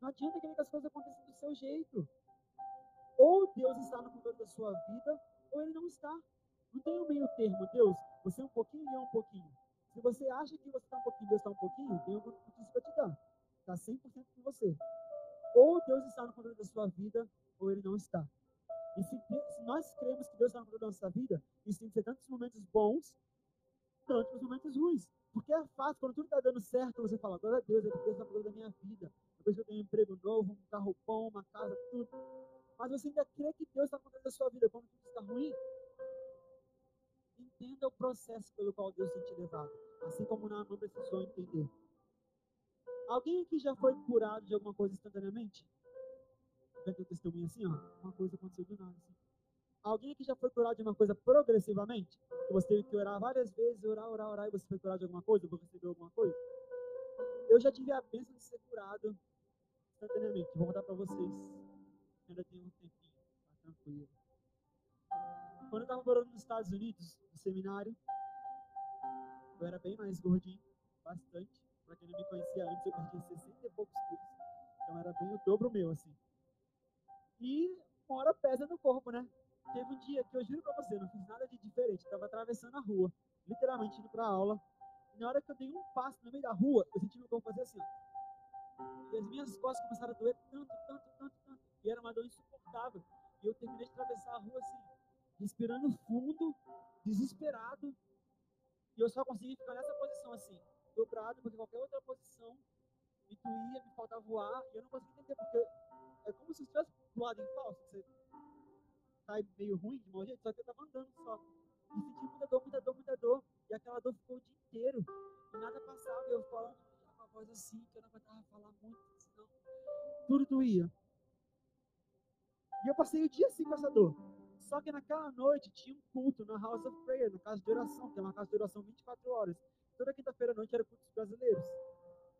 Não adianta querer que as coisas aconteçam do seu jeito. Ou Deus está no controle da sua vida, ou Ele não está. Não tem um meio termo. Deus, você é um pouquinho e é um pouquinho. Se você acha que você está um pouquinho Deus está um pouquinho, tem alguma notícia para te dar. Está 100% com você. Ou Deus está no controle da sua vida, ou Ele não está. E se, se nós cremos que Deus está no controle da nossa vida, isso tem que ser tantos momentos bons, tantos momentos ruins. Porque é fácil, quando tudo está dando certo, você fala, glória a Deus, é Deus está no controle da minha vida. Depois eu tenho um emprego novo, um carro bom, uma casa, tudo. Mas você ainda crê que Deus está no controle da sua vida quando tudo está ruim? Entenda o processo pelo qual Deus tem te levado. Assim como Naamã precisou entender. Alguém aqui já foi curado de alguma coisa instantaneamente? Vai ter testemunho assim, ó. Uma coisa aconteceu do nada. Assim. Alguém aqui já foi curado de uma coisa progressivamente? Que você teve que orar várias vezes, orar, orar, orar, e você foi curado de alguma coisa, ou recebeu alguma coisa? Eu já tive a bênção de ser curado instantaneamente. Vou contar para vocês. Ainda tem um tempinho, tá tranquilo. Quando eu estava morando nos Estados Unidos, no seminário, eu era bem mais gordinho, bastante. Para quem não me conhecia antes, eu perdi 60 e poucos quilos. Então era bem o dobro meu, assim. E uma hora pesa no corpo, né? Teve um dia que eu juro pra você, não fiz nada de diferente. Eu tava atravessando a rua, literalmente indo pra aula. E na hora que eu dei um passo no meio da rua, eu senti meu corpo fazer assim, ó. E as minhas costas começaram a doer tanto, tanto, tanto, tanto. E era uma dor insuportável. E eu terminei de atravessar a rua assim, respirando fundo, desesperado. E eu só consegui ficar nessa posição assim, dobrado, porque qualquer outra posição me doía, me faltava voar. E eu não conseguia entender, porque é como se estivesse voado em falso. Você sai meio ruim de mau jeito, só que eu tava andando só. E senti muita dor, muita dor, muita dor. E aquela dor ficou o dia inteiro. E nada passava. E eu falando com a voz assim, que eu não aguentava falar muito, senão tudo doía. E eu passei o dia assim com essa dor. Só que naquela noite tinha um culto na House of Prayer, na casa de oração, que é uma casa de oração 24 horas. Toda quinta-feira à noite era culto dos brasileiros.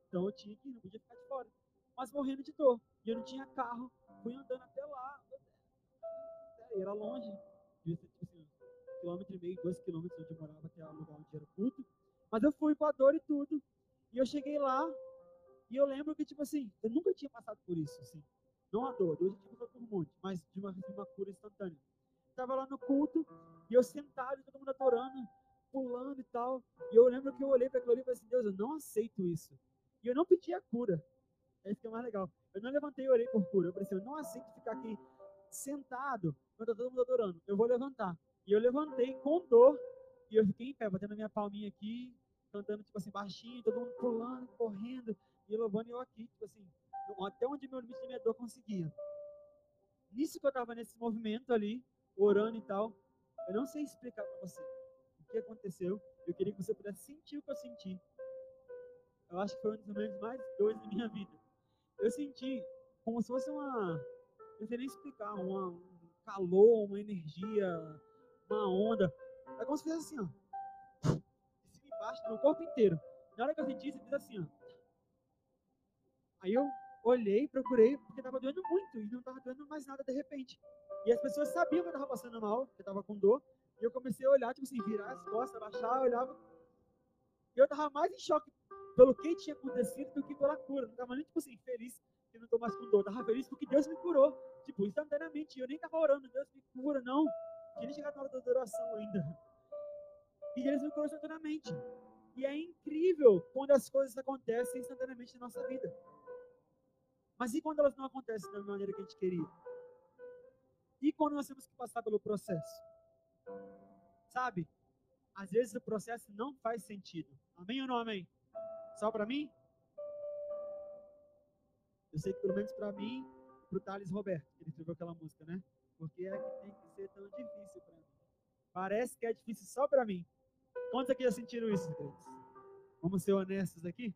Então eu tinha que ir, não podia ficar de fora. Mas morrendo de dor. E eu não tinha carro. Fui andando até lá. Era longe. Devia ser tipo assim, um quilômetro e meio, dois quilômetros onde eu morava, até o lugar onde era o culto. Mas eu fui com a dor e tudo. E eu cheguei lá. E eu lembro que, tipo assim, eu nunca tinha passado por isso, assim. Não a dor, eu já tinha passado por um monte, mas de uma, de uma cura instantânea. Estava lá no culto, e eu sentado, todo mundo adorando, pulando e tal. E eu lembro que eu olhei para aquilo ali e falei assim, Deus, eu não aceito isso. E eu não pedi a cura. É isso que é mais legal. Eu não levantei e orei por cura. Eu falei assim, eu não aceito ficar aqui sentado quando está todo mundo adorando. Eu vou levantar. E eu levantei com dor, e eu fiquei em pé, batendo a minha palminha aqui, cantando, tipo assim, baixinho, todo mundo pulando, correndo, e louvando eu aqui, tipo assim, até onde meu limite da minha dor conseguia. Nisso que eu estava nesse movimento ali, orando e tal, eu não sei explicar para você o que aconteceu. Eu queria que você pudesse sentir o que eu senti. Eu acho que foi um dos momentos mais doidos da minha vida. Eu senti como se fosse uma, não sei nem explicar, uma, um calor, uma energia, uma onda. É como se fosse assim, ó. embaixo do meu corpo inteiro. Na hora que eu senti eu fiz assim, ó. Aí eu olhei, procurei, porque estava doendo muito e não estava doendo mais nada de repente. E as pessoas sabiam que eu estava passando mal, que eu estava com dor. E eu comecei a olhar, tipo assim, virar as costas, abaixar, olhava. E eu estava mais em choque pelo que tinha acontecido do que pela cura. Não estava nem, tipo assim, feliz que eu não estou mais com dor. Estava feliz porque Deus me curou. Tipo, instantaneamente. Eu nem estava orando, Deus me cura, não. Tinha chegado na hora da oração ainda. E Deus me curou instantaneamente. E é incrível quando as coisas acontecem instantaneamente na nossa vida. Mas e quando elas não acontecem da maneira que a gente queria? E quando nós temos que passar pelo processo? Sabe? Às vezes o processo não faz sentido. Amém ou não amém? Só para mim? Eu sei que pelo menos para mim, para o Thales Roberto, ele escreveu aquela música, né? Porque é que tem que ser tão difícil para mim. Parece que é difícil só para mim. Quantos aqui já sentiram isso, crentes? Vamos ser honestos aqui?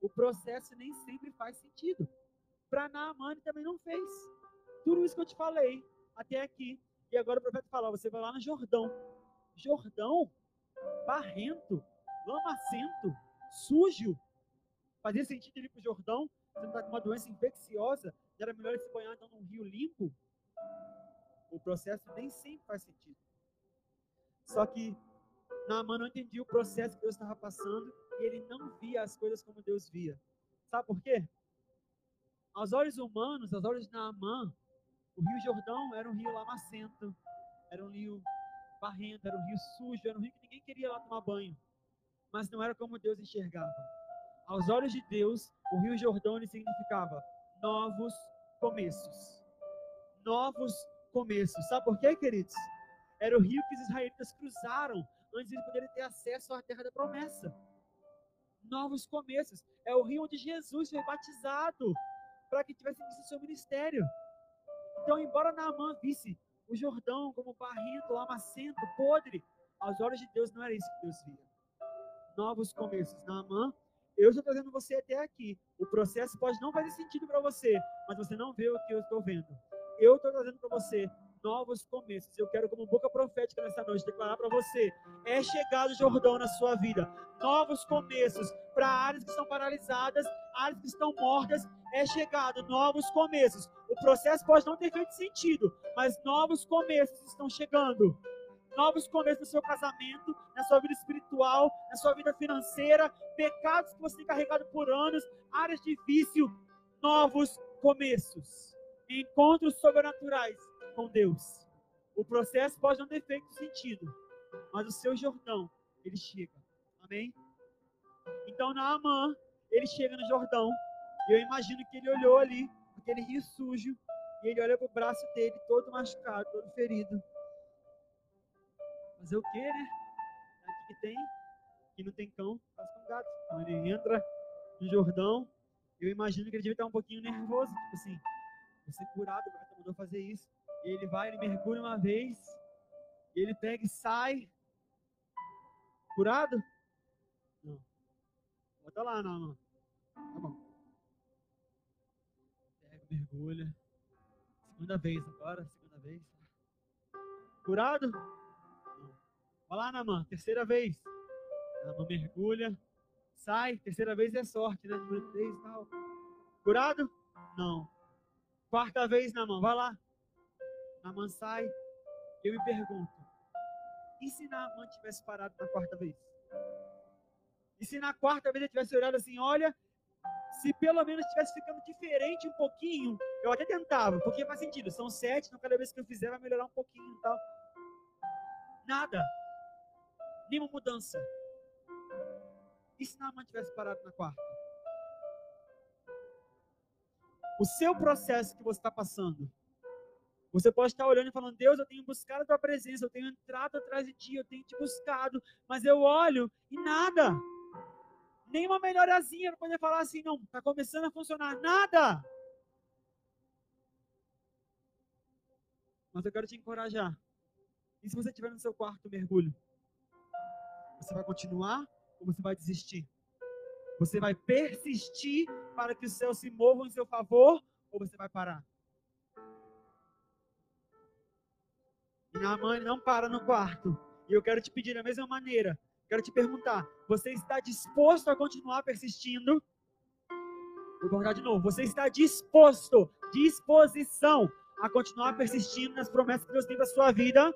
o processo nem sempre faz sentido. Para Naaman também não fez. Tudo isso que eu te falei até aqui. E agora o profeta fala: você vai lá no Jordão. Jordão, barrento, lamacento, sujo. Fazia sentido ir para o Jordão? Você não está com uma doença infecciosa? Era melhor se banhar então num rio limpo? O processo nem sempre faz sentido. Só que Naaman não entendia o processo que Deus estava passando e ele não via as coisas como Deus via. Sabe por quê? Aos olhos humanos, aos olhos de Naamã, o Rio Jordão era um rio lamacento, era um rio barrento, era um rio sujo, era um rio que ninguém queria lá tomar banho. Mas não era como Deus enxergava. Aos olhos de Deus, o Rio Jordão significava novos começos. Novos começos. Sabe por quê, queridos? Era o rio que os israelitas cruzaram antes de poderem ter acesso à terra da promessa. Novos começos. É o rio onde Jesus foi batizado para que tivesse início seu ministério. Então, embora Naamã visse o Jordão como barrento, lamacento, podre, aos olhos de Deus não era isso que Deus via. Novos começos. Naamã, eu estou trazendo você até aqui. O processo pode não fazer sentido para você, mas você não vê o que eu estou vendo. Eu estou trazendo para você novos começos. Eu quero, como boca profética nessa noite, declarar para você: é chegado o Jordão na sua vida. Novos começos para áreas que estão paralisadas, áreas que estão mortas. É chegado novos começos. O processo pode não ter feito sentido, mas novos começos estão chegando. Novos começos no seu casamento, na sua vida espiritual, na sua vida financeira, pecados que você tem carregado por anos, áreas de vício, novos começos. Encontros sobrenaturais com Deus. O processo pode não ter feito sentido, mas o seu Jordão, ele chega. Amém? Então, Naamã, ele chega no Jordão, e eu imagino que ele olhou ali, aquele rio sujo, e ele olha para o braço dele, todo machucado, todo ferido. Fazer o quê, né? Aqui que tem, que não tem cão, faz com gato. Então ele entra no Jordão, eu imagino que ele devia estar um pouquinho nervoso, tipo assim, você curado, o mandou fazer isso. E ele vai, ele mergulha uma vez, ele pega e sai. Curado? Bota lá, não. Tá bom. Pega, mergulha. Segunda vez agora, segunda vez. Curado? Não. Vai lá, Namã, terceira vez. Namã mergulha, sai, terceira vez é sorte, né? Número três e tal. Curado? Não. Quarta vez, Namã, vai lá. Naaman sai. Eu me pergunto: e se Naaman tivesse parado na quarta vez? E se na quarta vez ele tivesse olhado assim: olha, se pelo menos tivesse ficando diferente um pouquinho, eu até tentava, porque faz sentido, são sete, então cada vez que eu fizer vai melhorar um pouquinho e tal. Nada. Nenhuma mudança. E se Naaman tivesse parado na quarta? O seu processo que você está passando você pode estar olhando e falando, Deus, eu tenho buscado a tua presença, eu tenho entrado atrás de ti, eu tenho te buscado, mas eu olho e nada. Nenhuma melhorazinha para poder falar assim, não, está começando a funcionar, nada. Mas eu quero te encorajar. E se você estiver no seu quarto mergulho? Você vai continuar ou você vai desistir? Você vai persistir para que os céus se movam em seu favor ou você vai parar? E Naamã não para no quarto. E eu quero te pedir da mesma maneira. Quero te perguntar: você está disposto a continuar persistindo? Vou colocar de novo. Você está disposto, disposição a continuar persistindo nas promessas que Deus tem para sua vida?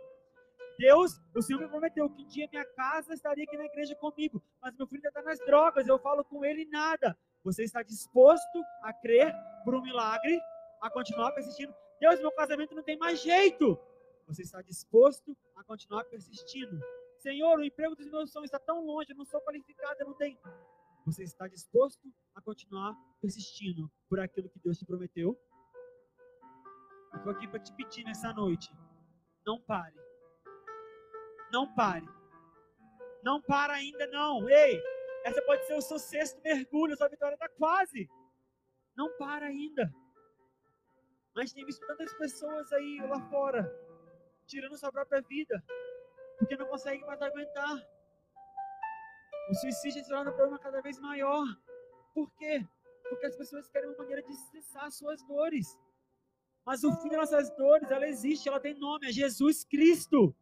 Deus, o Senhor me prometeu que um dia minha casa estaria aqui na igreja comigo, mas meu filho ainda está nas drogas, eu falo com ele nada. Você está disposto a crer por um milagre, a continuar persistindo? Deus, meu casamento não tem mais jeito. Você está disposto a continuar persistindo? Senhor, o emprego dos meus sonhos está tão longe, eu não sou qualificado, eu não tenho. Você está disposto a continuar persistindo por aquilo que Deus te prometeu? Eu estou aqui para te pedir nessa noite. Não pare. Não pare. Não para ainda não. Ei, essa pode ser o seu sexto mergulho, sua vitória está quase. Não para ainda. Mas tem visto tantas pessoas aí lá fora tirando sua própria vida, porque não consegue mais aguentar. O suicídio se torna um problema cada vez maior. Por quê? Porque as pessoas querem uma maneira de cessar suas dores. Mas o fim das nossas dores, ela existe, ela tem nome, é Jesus Cristo.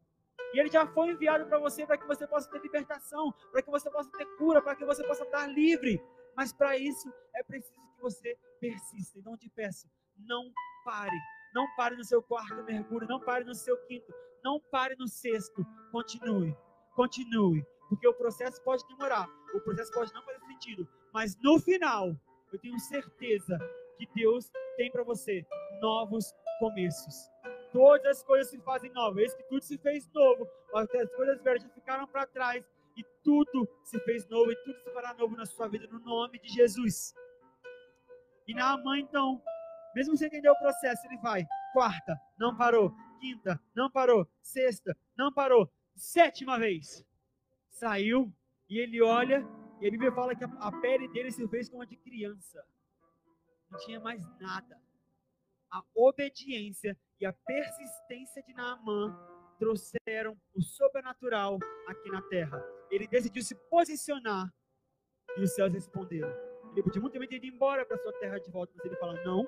E ele já foi enviado para você para que você possa ter libertação, para que você possa ter cura, para que você possa estar livre. Mas para isso é preciso que você persista. Então te peço, não pare. Não pare no seu quarto mergulho, não pare no seu quinto, não pare no sexto. Continue, continue. Porque o processo pode demorar, o processo pode não fazer sentido, mas no final, eu tenho certeza que Deus tem para você novos começos. Todas as coisas se fazem novas. Eis que tudo se fez novo. As coisas velhas já ficaram para trás. E tudo se fez novo. E tudo se fará novo na sua vida, no nome de Jesus. E na mãe, então, mesmo sem entender o processo, ele vai. Quarta, não parou. Quinta, não parou. Sexta, não parou. Sétima vez. Saiu e ele olha. E a Bíblia fala que a pele dele se fez como a de criança. Não tinha mais nada a obediência e a persistência de Naamã trouxeram o sobrenatural aqui na terra. Ele decidiu se posicionar e os céus responderam. Ele podia muito bem ter ido embora para sua terra de volta, mas ele fala: Não,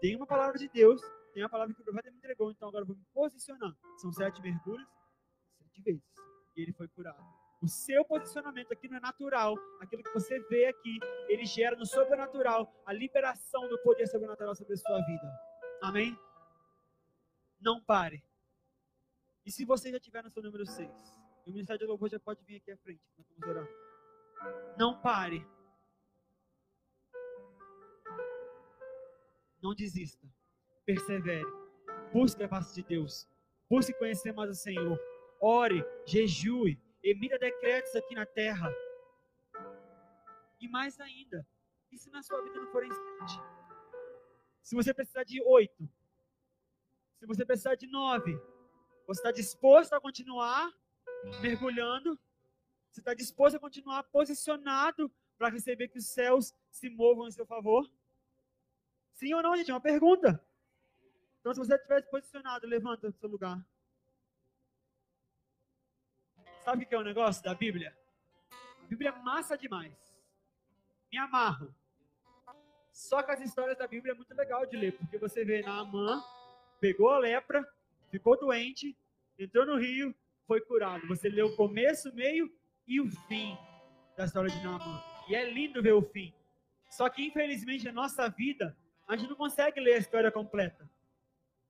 tem uma palavra de Deus, tem uma palavra que o profeta me entregou, então agora eu vou me posicionar. São sete mergulhos, sete vezes. E ele foi curado. O seu posicionamento aqui não é natural. Aquilo que você vê aqui, ele gera no sobrenatural a liberação do poder sobrenatural sobre a sua vida. Amém? Não pare. E se você já estiver no seu número 6, o Ministério de Louvor já pode vir aqui à frente. Nós vamos orar. Não pare. Não desista. Persevere. Busque a face de Deus. Busque conhecer mais o Senhor. Ore, jejue, emita decretos aqui na terra. E mais ainda, e se na sua vida não for instante? Se você precisar de oito, se você precisar de nove, você está disposto a continuar mergulhando? Você está disposto a continuar posicionado para receber que os céus se movam em seu favor? Sim ou não, gente? É uma pergunta. Então, se você estiver posicionado, levanta o seu lugar. Sabe o que é o negócio da Bíblia? A Bíblia é massa demais. Me amarro. Só que as histórias da Bíblia é muito legal de ler, porque você vê Naamã, pegou a lepra, ficou doente, entrou no rio, foi curado. Você lê o começo, o meio e o fim da história de Naamã. E é lindo ver o fim. Só que, infelizmente, na nossa vida, a gente não consegue ler a história completa.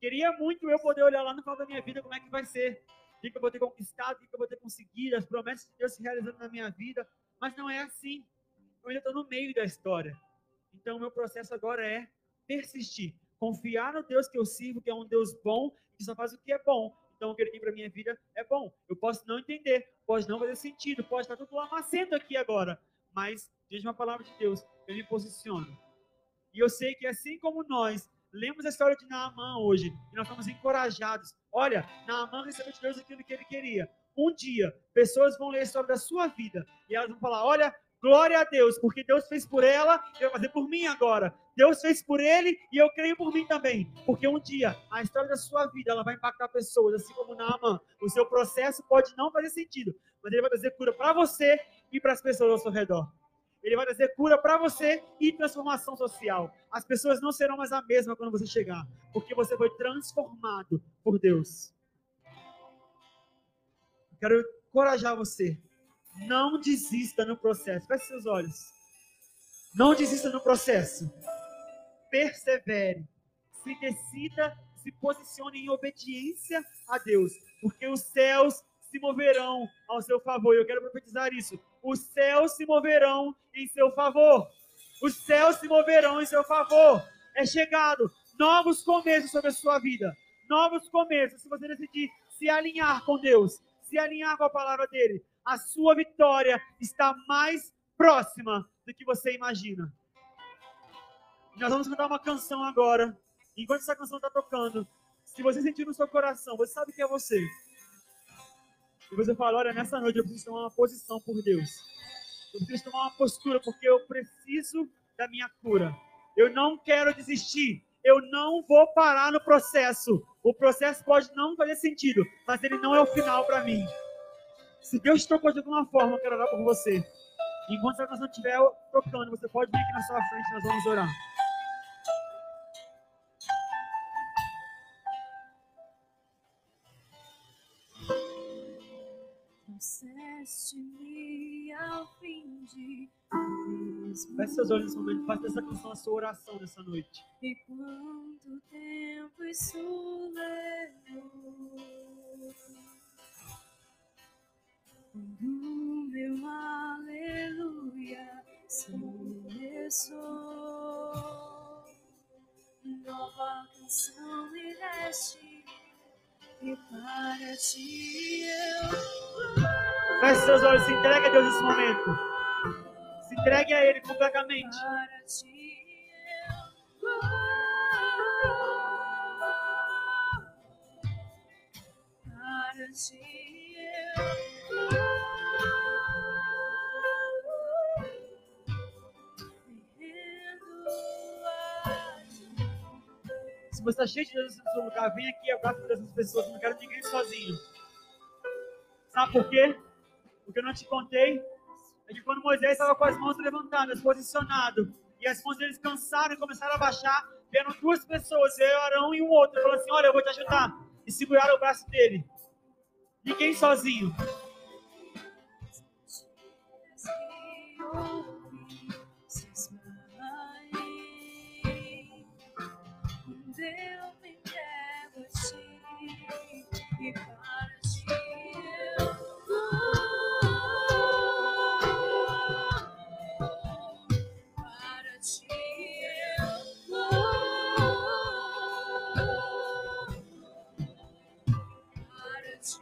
Queria muito eu poder olhar lá no final da minha vida como é que vai ser. O que eu vou ter conquistado, o que eu vou ter conseguido, as promessas de Deus se realizando na minha vida. Mas não é assim. Eu ainda estou no meio da história. Então, meu processo agora é persistir, confiar no Deus que eu sirvo, que é um Deus bom, que só faz o que é bom. Então, o que ele tem para minha vida é bom. Eu posso não entender, pode não fazer sentido, pode estar tudo lamacento aqui agora, mas, diante uma palavra de Deus, eu me posiciono. E eu sei que assim como nós lemos a história de Naamã hoje, e nós estamos encorajados. Olha, Naamã recebeu de Deus aquilo que ele queria. Um dia, pessoas vão ler a história da sua vida e elas vão falar: Olha, Glória a Deus, porque Deus fez por ela, e vai fazer por mim agora. Deus fez por ele e eu creio por mim também. Porque um dia a história da sua vida ela vai impactar pessoas, assim como Naaman. O seu processo pode não fazer sentido, mas ele vai trazer cura para você e para as pessoas ao seu redor. Ele vai trazer cura para você e transformação social. As pessoas não serão mais a mesma quando você chegar, porque você foi transformado por Deus. Quero encorajar você não desista no processo. Feche seus olhos. Não desista no processo. Persevere. Se decida, se posicione em obediência a Deus, porque os céus se moverão ao seu favor. Eu quero profetizar isso. Os céus se moverão em seu favor. Os céus se moverão em seu favor. É chegado novos começos sobre a sua vida. Novos começos. Se você decidir se alinhar com Deus, se alinhar com a palavra dele, a sua vitória está mais próxima do que você imagina. Nós vamos cantar uma canção agora. Enquanto essa canção está tocando, se você sentir no seu coração, você sabe que é você. E você fala: Olha, nessa noite eu preciso tomar uma posição por Deus. Eu preciso tomar uma postura porque eu preciso da minha cura. Eu não quero desistir. Eu não vou parar no processo. O processo pode não fazer sentido, mas ele não é o final para mim. Se Deus tocou de alguma forma, eu quero orar por você. Enquanto essa canção estiver tocando, você pode vir aqui na sua frente, nós vamos orar. Trouxeste-me ao fim de Feche seus olhos nesse momento, faça dessa canção a sua oração nessa noite. E quanto tempo isso ti. Se você está cheio de Deus no seu lugar, vem aqui e abraça essas pessoas. Eu não quero ninguém sozinho. Sabe por quê? Porque eu não te contei. É que quando Moisés estava com as mãos levantadas, posicionado, e as mãos deles cansaram e começaram a baixar, vieram duas pessoas, eu, Arão e um outro, falando assim: Olha, eu vou te ajudar. E seguraram o braço dele. Ninguém sozinho. minutes.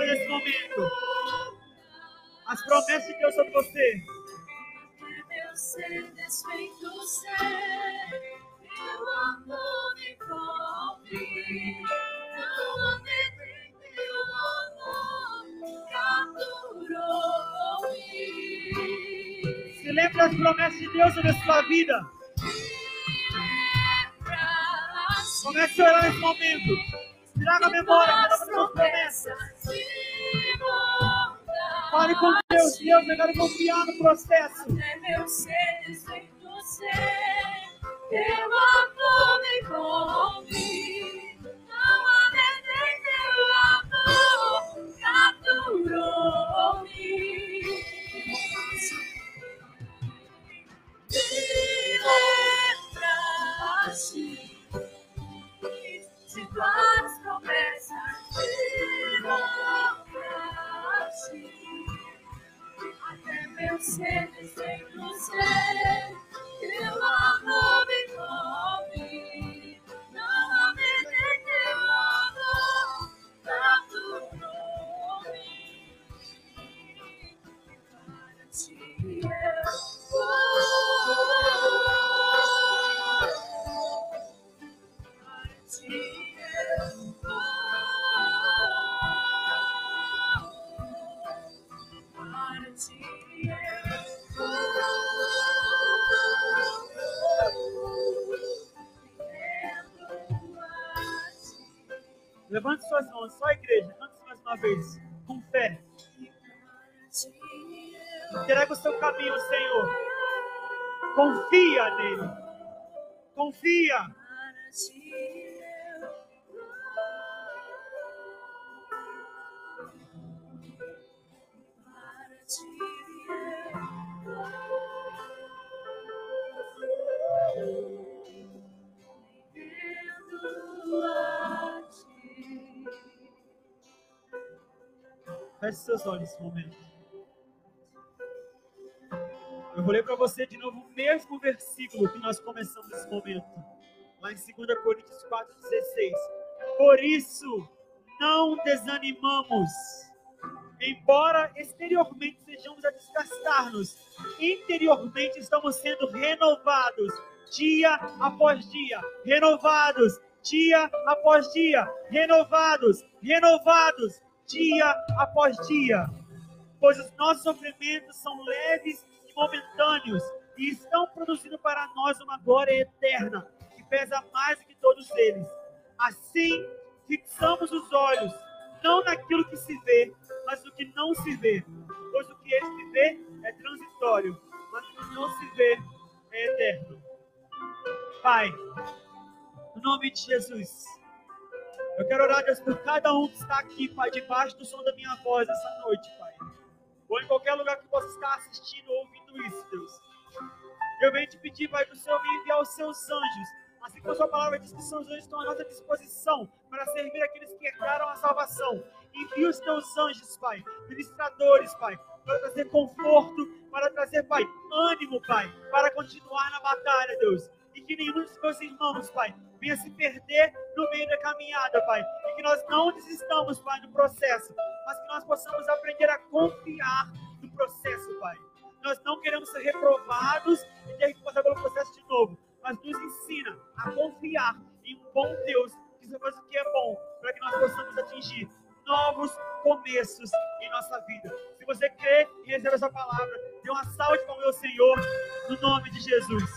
Memória desse momento. As promessas de Deus sobre você. Meu ser desfeito meu amor me cobre. Não amor. Se lembre das promessas de Deus sobre a sua vida. Comece a orar nesse momento. Quero confiar no processo. Até meu ser desfeito ser, teu amor me cobre. Não teu amor capturou-me. Me lembraste Mãos, só a igreja. Cante isso mais uma vez. Com fé. Entrega o seu caminho Senhor. Confia nele. Confia. Seus olhos nesse momento. Eu vou ler para você de novo o mesmo versículo que nós começamos esse momento. Lá em 2 Coríntios 4,16. Por isso, não desanimamos. Embora exteriormente sejamos a desgastar-nos, interiormente estamos sendo renovados dia após dia, renovados dia após dia, renovados, renovados dia após dia. Pois os nossos sofrimentos são leves e momentâneos e estão produzindo para nós uma glória eterna que pesa mais do que todos eles. Assim, fixamos os olhos não naquilo que se vê, mas no que não se vê. Pois o que se vê é transitório, mas o que não se vê é eterno. Pai, no nome de Jesus, eu quero orar, Deus, por cada um que está aqui, Pai, debaixo do som da minha voz essa noite, Pai. Ou em qualquer lugar que possa estar assistindo ou ouvindo isso, Deus. Eu venho te pedir, Pai, que o Senhor me enviar os seus anjos Assim como a sua palavra diz que seus anjos estão à nossa disposição para servir aqueles que herdaram a salvação. Envia os teus anjos, Pai, ministradores, Pai, para trazer conforto, para trazer, Pai, ânimo, Pai, para continuar na batalha, Deus. E que nenhum dos meus irmãos, Pai, venha se perder no meio da caminhada, Pai. E que nós não desistamos, Pai, no processo, mas que nós possamos aprender a confiar no processo, Pai. Nós não queremos ser reprovados e ter que passar pelo processo de novo mas nos ensina a confiar em um bom Deus que sabe o que é bom, para que nós possamos atingir novos começos em nossa vida. Se você crê e recebe essa palavra, dê uma salva para o meu Senhor, no nome de Jesus.